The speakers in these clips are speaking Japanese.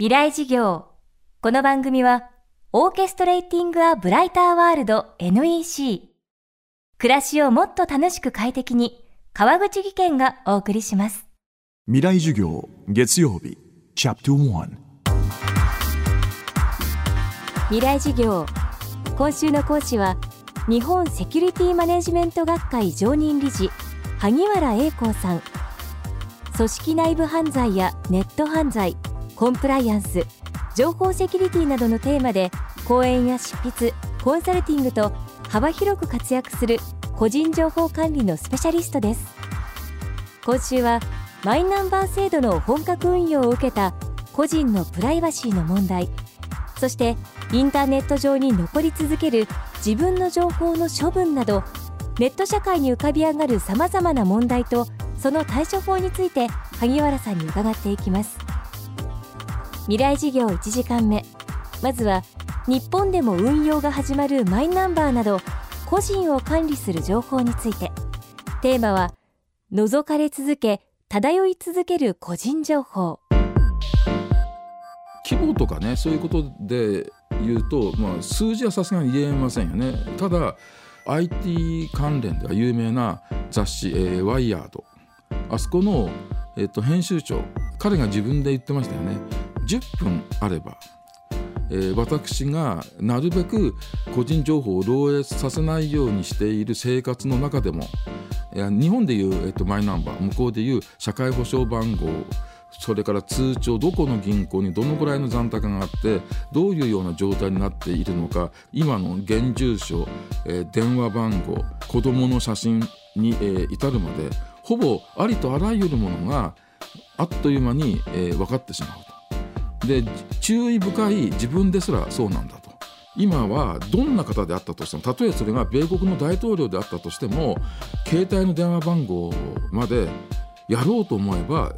未来事業。この番組はオーケストレーティング・ア・ブライター・ワールド NEC 暮らしをもっと楽しく快適に川口義賢がお送りします。未来授業月曜日チャプト1未来事業。今週の講師は日本セキュリティマネジメント学会常任理事萩原英光さん。組織内部犯罪やネット犯罪コンプライアンス情報セキュリティなどのテーマで講演や執筆コンサルティングと幅広く活躍する個人情報管理のスペシャリストです。今週はマイナンバー制度の本格運用を受けた個人のプライバシーの問題。そしてインターネット上に残り続ける自分の情報の処分などネット社会に浮かび上がるさまざまな問題とその対処法について萩原さんに伺っていきます。未来事業1時間目。まずは日本でも運用が始まるマイナンバーなど個人を管理する情報について。テーマは覗かれ続け漂い続ける個人情報。規模とかねそういうことで言うと、まあ、数字はさすがに言えませんよね。ただ IT 関連では有名な雑誌「えー、ワイヤード」あそこの、えー、と編集長彼が自分で言ってましたよね。10分あれば、えー、私がなるべく個人情報を漏洩させないようにしている生活の中でも日本でいう、えー、とマイナンバー向こうでいう社会保障番号それから通帳どこの銀行にどのぐらいの残高があってどういうような状態になっているのか今の現住所、えー、電話番号子どもの写真に、えー、至るまでほぼありとあらゆるものがあっという間に、えー、分かってしまう。で注意深い自分ですらそうなんだと。今はどんな方であったとしてもたとえそれが米国の大統領であったとしても携帯の電話番号までやろうと思えば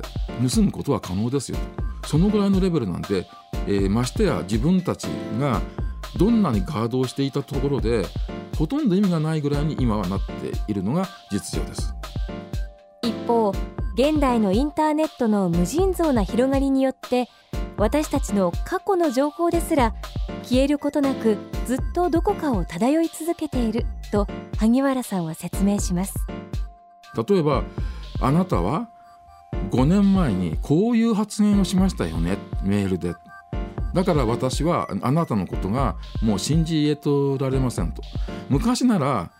盗むことは可能ですよとそのぐらいのレベルなんで、えー、ましてや自分たちがどんなにガードをしていたところでほとんど意味がないぐらいに今はなっているのが実情です一方現代のインターネットの無尽蔵な広がりによって私たちの過去の情報ですら消えることなくずっとどこかを漂い続けていると萩原さんは説明します。例えばあなたは5年前にこういう発言をしましたよねメールで。だから私はあなたのことがもう信じ得とられませんと。昔なら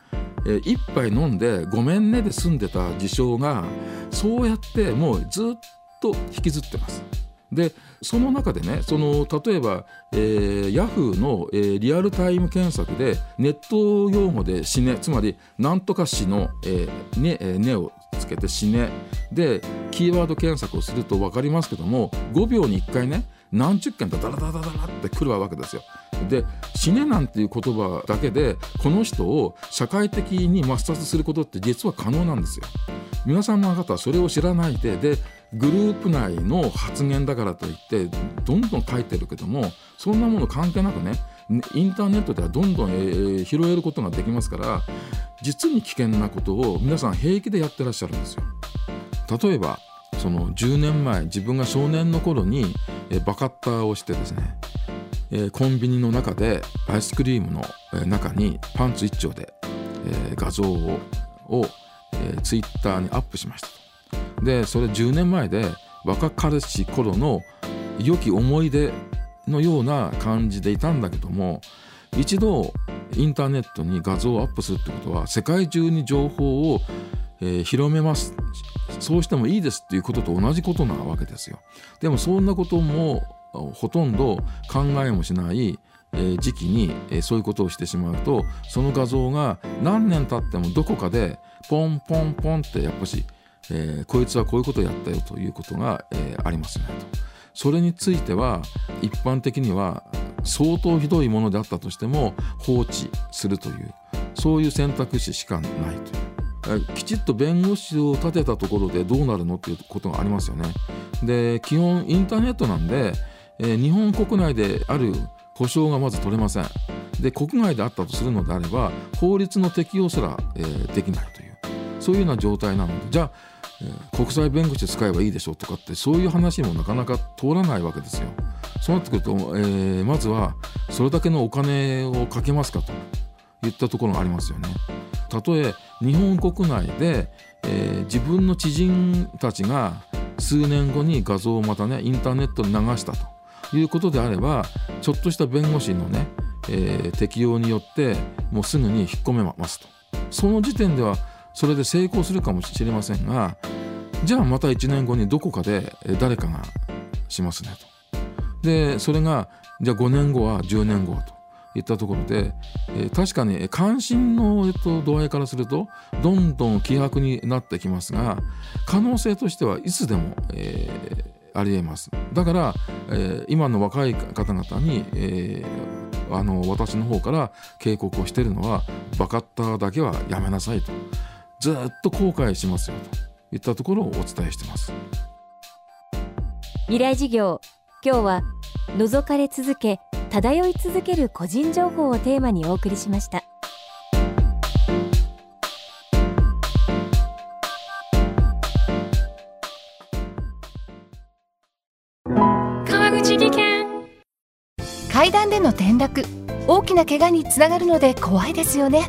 一杯飲んで「ごめんね」で済んでた事象がそうやってもうずっと引きずってます。でその中でねその例えば、えー、ヤフーの、えー、リアルタイム検索でネット用語で死ねつまり何とか死の、えーねえー、ねをつけて死ねでキーワード検索をすると分かりますけども5秒に1回ね何十件とダラダラダラってくるわけですよ。で死ねなんていう言葉だけでこの人を社会的に抹殺することって実は可能なんですよ。皆さんの方はそれを知らないででグループ内の発言だからといってどんどん書いてるけどもそんなもの関係なくねインターネットではどんどん、えー、拾えることができますから実に危険なことを皆さん平気でやってらっしゃるんですよ。例えばその10年前自分が少年の頃に、えー、バカッターをしてですね、えー、コンビニの中でアイスクリームの、えー、中にパンツ一丁で、えー、画像をを、えー、ツイッターにアップしましたでそれ10年前で若かりし頃の良き思い出のような感じでいたんだけども一度インターネットに画像をアップするってことは世界中に情報を、えー、広めます。そうしてもいいですっていうことと同じことなわけですよ。でもそんなこともほとんど考えもしない時期にそういうことをしてしまうとその画像が何年経ってもどこかでポンポンポンってやっぱし、えー、こいつはこういうことをやったよということが、えー、ありますねと。それについては一般的には相当ひどいものであったとしても放置するというそういう選択肢しかないという。きちっと弁護士を立てたところでどうなるのっていうことがありますよね。で基本インターネットなんで、えー、日本国内である保証がまず取れません。で国外であったとするのであれば法律の適用すら、えー、できないというそういうような状態なのでじゃあ、国際弁護士使えばいいでしょうとかってそういう話もなかなか通らないわけですよ。そうなってくると、えーまずはそれだけのお金をかけますかといったところがありますよね。たとえ日本国内で、えー自分の知人たちが数年後に画像をまたねインターネットに流したということであればちょっとした弁護士のね、えー適用によってもうすぐに引っ込めますとその時点ではそれで成功するかもしれませんがじゃあまた1年後にどこかで誰かがしますねと。でそれがじゃあ5年後は10年後といったところで、えー確かに関心の、えっと、度合いからするとどんどん希薄になってきますが可能性としてはいつでも、えーありえます。だから、えー今の若い方々に、えあの私の方から警告をしているのはバカッターだけはやめなさいと。ずっと後悔しますよと。いったところをお伝えしてます。未来事業今日は覗かれ続け漂い続ける個人情報をテーマにお送りしました。川口技研。階段での転落大きな怪我につながるので怖いですよね